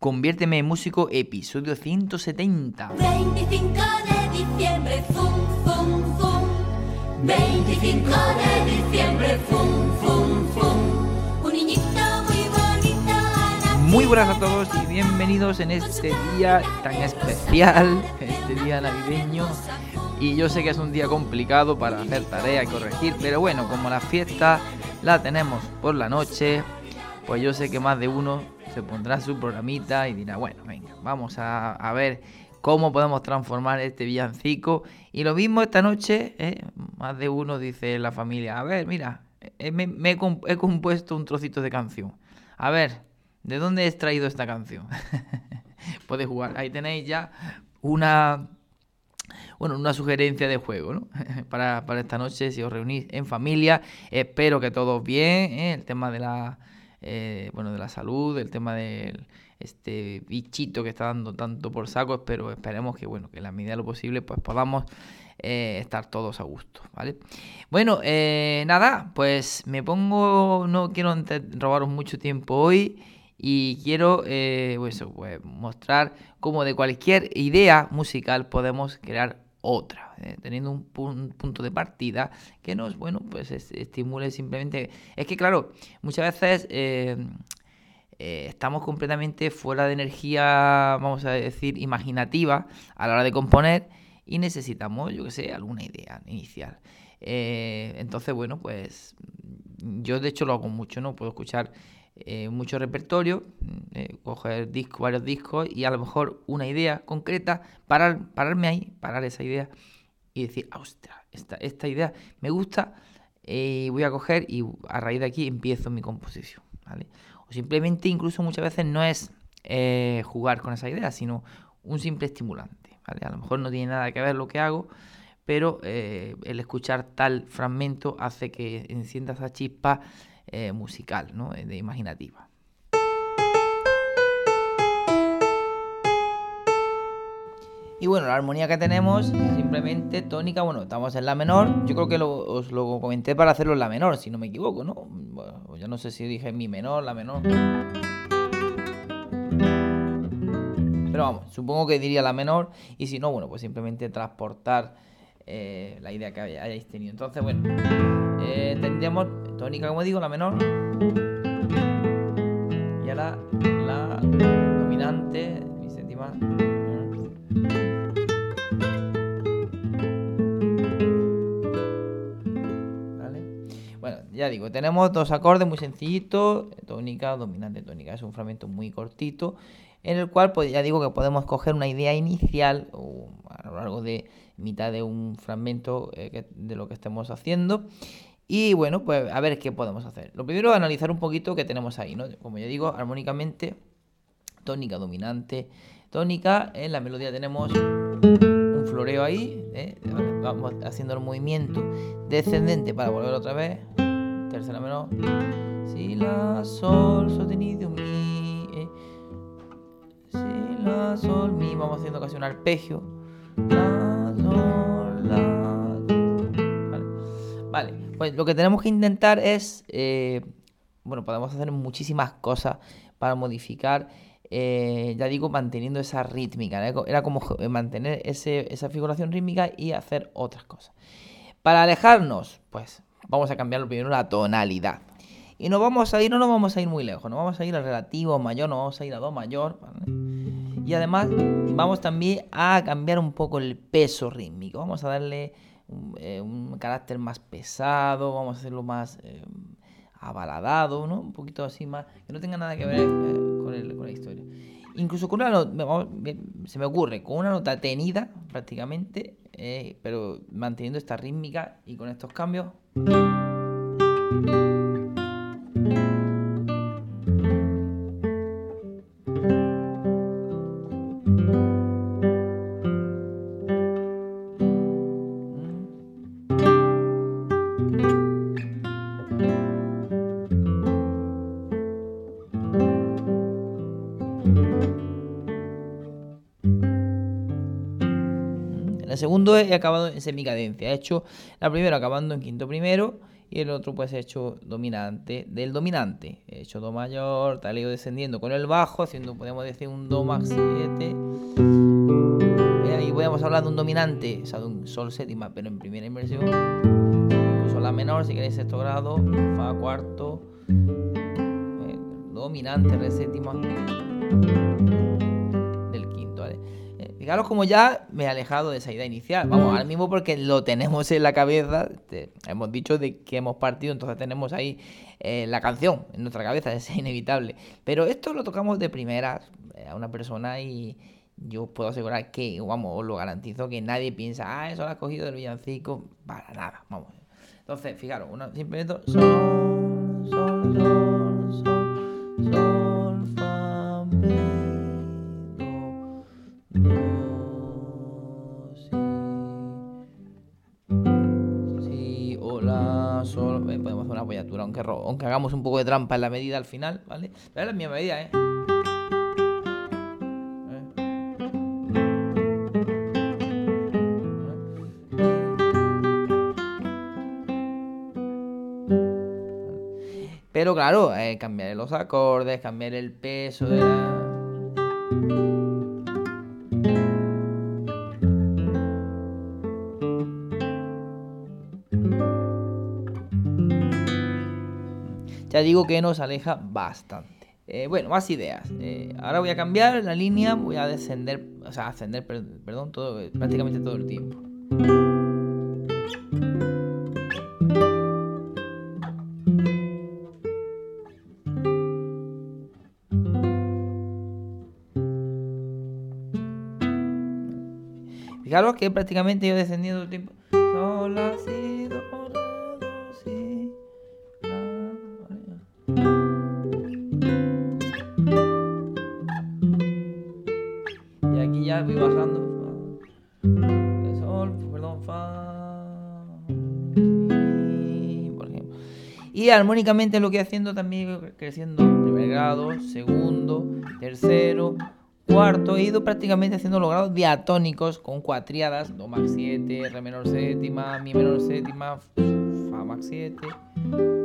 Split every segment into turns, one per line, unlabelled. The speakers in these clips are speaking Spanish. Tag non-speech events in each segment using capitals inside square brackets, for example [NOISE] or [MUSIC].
Conviérteme en músico, episodio 170.
25 de diciembre, fum, fum, fum. 25 de diciembre, fum, fum, fum. Un niñito muy bonito.
Muy buenas a todos y bienvenidos en este día tan especial, [LAUGHS] este día navideño. Y yo sé que es un día complicado para hacer tarea y corregir, pero bueno, como la fiesta la tenemos por la noche, pues yo sé que más de uno se pondrá su programita y dirá, bueno, venga, vamos a, a ver cómo podemos transformar este villancico. Y lo mismo esta noche, ¿eh? más de uno dice la familia, a ver, mira, eh, me, he, he compuesto un trocito de canción. A ver, ¿de dónde he extraído esta canción? [LAUGHS] Podéis jugar, ahí tenéis ya una... Bueno, una sugerencia de juego, ¿no? [LAUGHS] para, para esta noche, si os reunís en familia, espero que todos bien, ¿eh? el tema de la, eh, bueno, de la salud, el tema del este bichito que está dando tanto por saco, pero esperemos que, bueno, que en la medida de lo posible, pues podamos eh, estar todos a gusto, ¿vale? Bueno, eh, nada, pues me pongo, no quiero robaros mucho tiempo hoy y quiero eh, pues, pues, mostrar cómo de cualquier idea musical podemos crear otra, eh, teniendo un, pu- un punto de partida que nos, bueno, pues es- estimule simplemente. Es que, claro, muchas veces eh, eh, estamos completamente fuera de energía, vamos a decir, imaginativa a la hora de componer y necesitamos, yo que sé, alguna idea inicial. Entonces, bueno, pues yo de hecho lo hago mucho, ¿no? Puedo escuchar eh, mucho repertorio, eh, coger discos, varios discos y a lo mejor una idea concreta, parar, pararme ahí, parar esa idea y decir, ah, ostras, esta, esta idea me gusta eh, y voy a coger y a raíz de aquí empiezo mi composición. O simplemente incluso muchas veces no es eh, jugar con esa idea, sino un simple estimulante. A lo mejor no tiene nada que ver lo que hago, pero eh, el escuchar tal fragmento hace que encienda esa chispa eh, musical, ¿no? Eh, De imaginativa. Y bueno, la armonía que tenemos, simplemente tónica, bueno, estamos en la menor. Yo creo que lo- os lo comenté para hacerlo en la menor, si no me equivoco, ¿no? Bueno, yo no sé si dije mi menor, la menor. Pero vamos, supongo que diría la menor. Y si no, bueno, pues simplemente transportar eh, la idea que hay- hayáis tenido. Entonces, bueno, tendríamos tónica, como digo, la menor. Y ahora la dominante, mi séptima. ¿Vale? Bueno, ya digo, tenemos dos acordes muy sencillitos, tónica, dominante, tónica. Es un fragmento muy cortito, en el cual, pues ya digo que podemos coger una idea inicial o a lo largo de mitad de un fragmento eh, de lo que estemos haciendo. Y bueno, pues a ver qué podemos hacer. Lo primero analizar un poquito qué tenemos ahí, ¿no? Como ya digo, armónicamente, tónica, dominante, tónica. En la melodía tenemos un floreo ahí. ¿eh? Vamos haciendo el movimiento descendente para volver otra vez. Tercera menor. Si, la, sol, sostenido, mi. eh. Si, la, sol, mi. Vamos haciendo casi un arpegio. La, pues lo que tenemos que intentar es. eh, bueno, podemos hacer muchísimas cosas para modificar. eh, ya digo, manteniendo esa rítmica. ¿no? Era como mantener ese- esa figuración rítmica y hacer otras cosas. Para alejarnos, pues vamos a cambiar primero la tonalidad. Y nos vamos a ir, no nos vamos a ir muy lejos, nos vamos a ir al relativo mayor, nos vamos a ir a do mayor. Y además vamos también a cambiar un poco el peso rítmico. Vamos a darle un, eh, un carácter más pesado, vamos a hacerlo más eh, abaladado, ¿no? Un poquito así más, que no tenga nada que ver eh, con, el- con la historia. Incluso con una nota, se me ocurre, con una nota tenida prácticamente, eh, pero manteniendo esta rítmica y con estos cambios. En el segundo he acabado en semicadencia. He hecho la primera acabando en quinto primero y el otro pues hecho dominante del dominante. He hecho do mayor, tal ido descendiendo con el bajo, haciendo, podemos decir, un do más 7. Y podemos hablar de un dominante, o sea, de un sol séptima, pero en primera inversión. Incluso la menor, si queréis sexto grado, fa cuarto, eh, dominante, re séptima Fijaros como ya me he alejado de esa idea inicial. Vamos, ahora mismo porque lo tenemos en la cabeza. te- hemos dicho de que hemos partido, entonces tenemos ahí eh, la canción en nuestra cabeza, [LAUGHS] es inevitable. Pero esto lo tocamos de primeras eh, a una persona y yo os puedo asegurar que, vamos, os lo garantizo que nadie piensa, ah, eso lo has cogido del villancico. Para nada, vamos. Entonces, fijaros, uno simplemente sol, sol, sol, aunque, hagamos un poco de trampa en la medida al final, ¿vale? Pero es la misma medida, ¿eh? Pero claro, eh, cambiar los acordes, cambiar el peso de la... Ya digo que nos aleja bastante. Eh, bueno, más ideas. Eh, ahora voy a cambiar la línea, voy a descender, o sea, ascender, per- perdón, todo, prácticamente todo el tiempo. Fijaros que prácticamente yo descendiendo el tiempo. Sol, la, Y armónicamente lo que haciendo también creciendo primer grado, segundo, tercero, cuarto. He ido prácticamente haciendo los grados diatónicos con cuatriadas, do max 7, re menor séptima, mi menor séptima, fa max 7,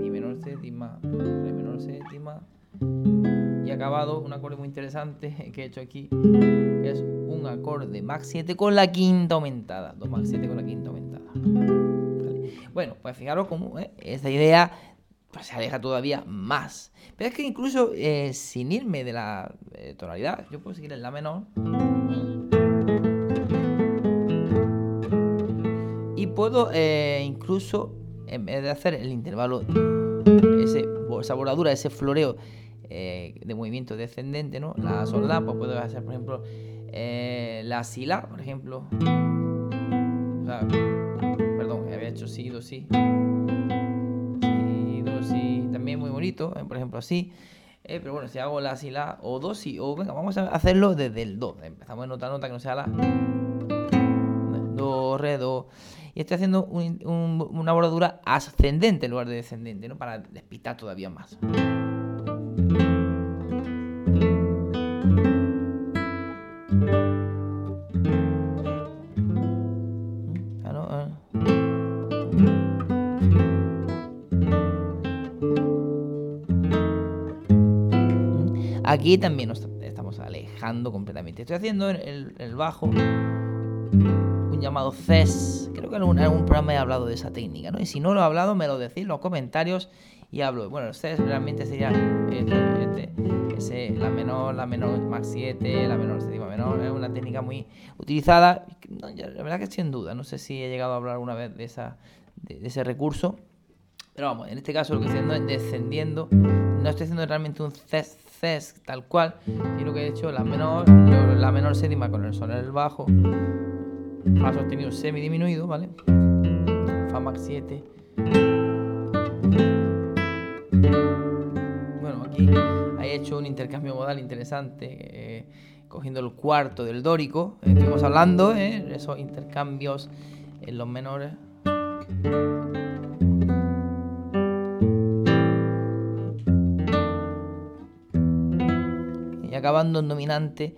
mi menor séptima, re menor séptima. Y acabado un acorde muy interesante [LAUGHS] que he hecho aquí, es un acorde max 7 con la quinta aumentada, do max 7 con la quinta aumentada. Bueno, pues fijaros cómo eh, esta idea pues, se aleja todavía más. Pero es que incluso eh, sin irme de la eh, tonalidad, yo puedo seguir en la menor. Y puedo eh, incluso, en vez de hacer el intervalo, ese, esa bordadura, ese floreo de movimiento descendente, ¿no? La sol la, pues puedo hacer, por ejemplo, la si la, por ejemplo. Perdón, había hecho si, do. Si, bonito, eh, por ejemplo, así. Eh, pero bueno, si hago la, si, la, o do, si, o venga, vamos a hacerlo desde el do. Empezamos en otra nota que no sea la. Do, re, do. Y estoy haciendo un- un- una bordadura ascendente en lugar de descendente, ¿no? Para despistar todavía más. Aquí también nos estamos alejando completamente. Estoy haciendo en el, bajo un llamado CES. Creo que en algún, algún programa he hablado de esa técnica. Y si no lo he hablado, me lo decís en los comentarios y hablo. Bueno, el CES realmente sería este, la menor, la menor max 7, la menor séptima menor. Es una técnica muy utilizada. La verdad que sin duda. No sé si he llegado a hablar alguna vez de, esa, de, de ese recurso. Pero vamos, en este caso lo que estoy haciendo es descendiendo. No estoy haciendo realmente un ces, ces tal cual, sino que he hecho la menor, la menor séptima con el sol en el bajo, fa sostenido semidisminuido, ¿vale? Fa max 7. Bueno, aquí he hecho un intercambio modal interesante, eh, cogiendo el cuarto del dórico. Estuvimos hablando ¿eh? esos intercambios en los menores. Acabando en dominante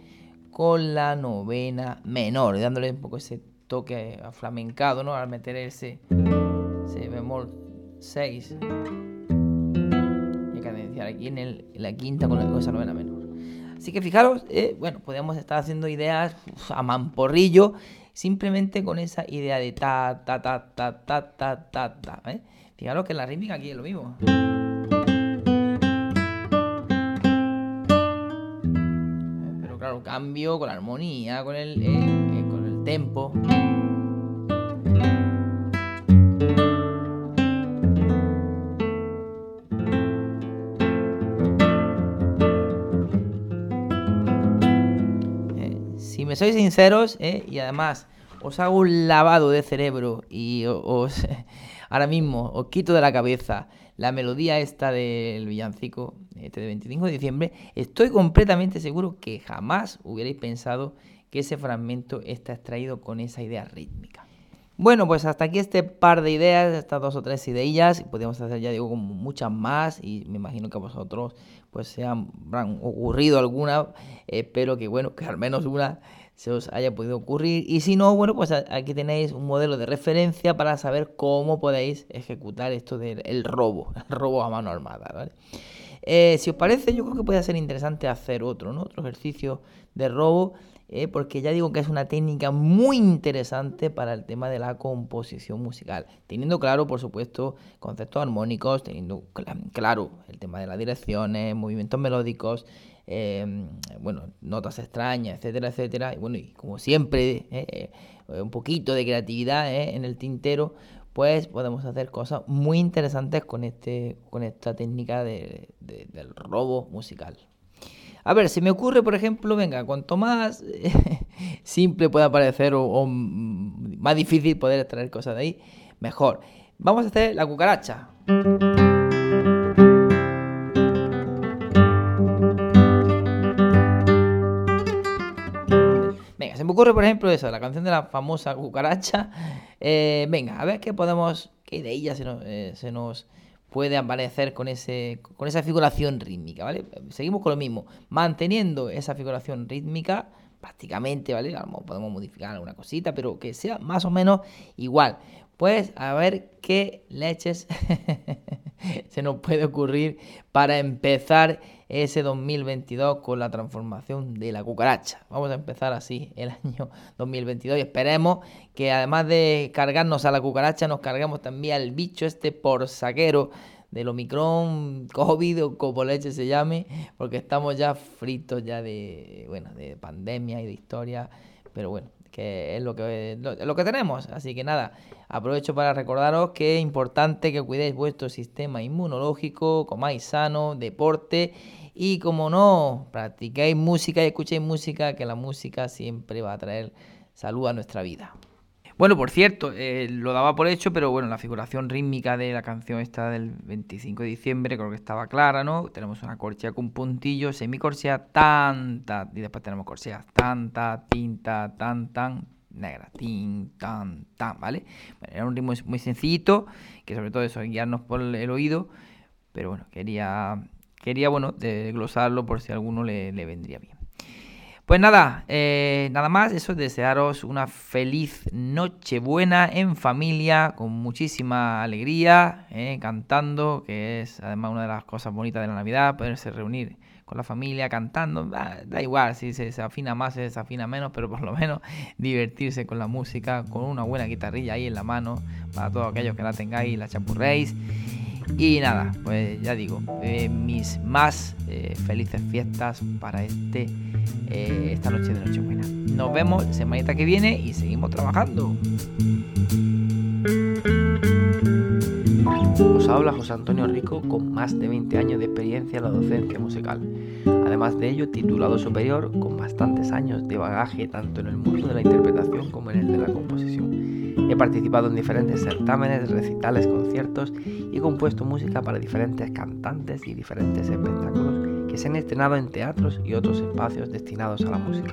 con la novena menor, dándole un poco ese toque aflamencado, ¿no? Al meter ese, ese bemol 6. Y cadenciar aquí en, el, en la quinta con, esa novena menor. Así que fijaros, eh, bueno, podemos estar haciendo ideas a mamporrillo, simplemente con esa idea de ta, ta, ta, ta, ta, ta, ta, ta. ¿eh? Fijaros que la rítmica aquí es lo mismo. Cambio con la armonía, con el, eh, eh, con el tempo. Eh, si me sois sinceros, eh, y además os hago un lavado de cerebro y os [LAUGHS] ahora mismo os quito de la cabeza la melodía esta del villancico este de 25 de diciembre, estoy completamente seguro que jamás hubierais pensado que ese fragmento está extraído con esa idea rítmica. Bueno, pues hasta aquí este par de ideas, estas dos o tres ideillas, y podemos hacer ya digo muchas más, y me imagino que a vosotros pues se han, ocurrido alguna, espero que bueno, que al menos una se os haya podido ocurrir, y si no, bueno, pues aquí tenéis un modelo de referencia para saber cómo podéis ejecutar esto del el robo, [LAUGHS] el robo a mano armada, ¿vale? Eh, si os parece, yo creo que puede ser interesante hacer otro, ¿no? Otro ejercicio de robo, eh, porque ya digo que es una técnica muy interesante para el tema de la composición musical, teniendo claro, por supuesto, conceptos armónicos, teniendo cla- claro el tema de las direcciones, movimientos melódicos, eh, bueno, notas extrañas, etcétera, etcétera. Y bueno, y como siempre, eh, eh, un poquito de creatividad eh, en el tintero, pues podemos hacer cosas muy interesantes con, este, con esta técnica de- de- del robo musical. A ver, se me ocurre, por ejemplo, venga, cuanto más [LAUGHS] simple pueda parecer o, más difícil poder extraer cosas de ahí, mejor. Vamos a hacer la cucaracha. Venga, se me ocurre, por ejemplo, eso, la canción de la famosa cucaracha. Eh, venga, a ver qué podemos, qué de ella se nos, eh, se nos puede aparecer con, ese, con esa figuración rítmica, ¿vale? Seguimos con lo mismo, manteniendo esa figuración rítmica prácticamente, ¿vale? Podemos modificar alguna cosita, pero que sea más o menos igual. Pues a ver qué leches [LAUGHS] se nos puede ocurrir para empezar ese 2022 con la transformación de la cucaracha. Vamos a empezar así el [LAUGHS] año 2022 y esperemos que además de cargarnos a la cucaracha nos carguemos también al bicho este por saquero del Omicron, COVID o como leche se llame, porque estamos ya fritos ya de, bueno, de pandemia y de historia, pero bueno, que es lo que, lo, que tenemos. Así que nada, aprovecho para recordaros que es importante que cuidéis vuestro sistema inmunológico, comáis sano, deporte y como no, practiquéis música y escuchéis música, que la música siempre va a traer salud a nuestra vida. Bueno, por cierto, eh, lo daba por hecho, pero bueno, la figuración rítmica de la canción esta del 25 de diciembre creo que estaba clara, ¿no? Tenemos una corchea con puntillo, semicorchea, tan, ta, y después tenemos corcheas, tan, ta, tin, ta, tan, tan, negra, tin, tan, tan, ¿vale? Bueno, era un ritmo muy sencillito, que sobre todo eso, guiarnos por el oído, pero bueno, quería, quería bueno, desglosarlo por si a alguno le, le vendría bien. Pues nada, eh, nada más, eso, desearos una feliz noche buena en familia, con muchísima alegría, eh, cantando, que es además una de las cosas bonitas de la Navidad, poderse reunir con la familia cantando, da, da igual si se, se afina más, se desafina menos, pero por lo menos [LAUGHS] divertirse con la música, con una buena guitarrilla ahí en la mano, para todos aquellos que la tengáis, la chapurréis. Y nada, pues ya digo, eh, mis más eh, felices fiestas para este eh, esta noche de Nochebuena. Nos vemos semanita que viene y seguimos trabajando. Os habla José Antonio Rico con más de 20 años de experiencia en la docencia musical. Además de ello, titulado superior con bastantes años de bagaje tanto en el mundo de la interpretación como en el de la composición. He participado en diferentes certámenes, recitales, conciertos y he compuesto música para diferentes cantantes y diferentes espectáculos que se han estrenado en teatros y otros espacios destinados a la música.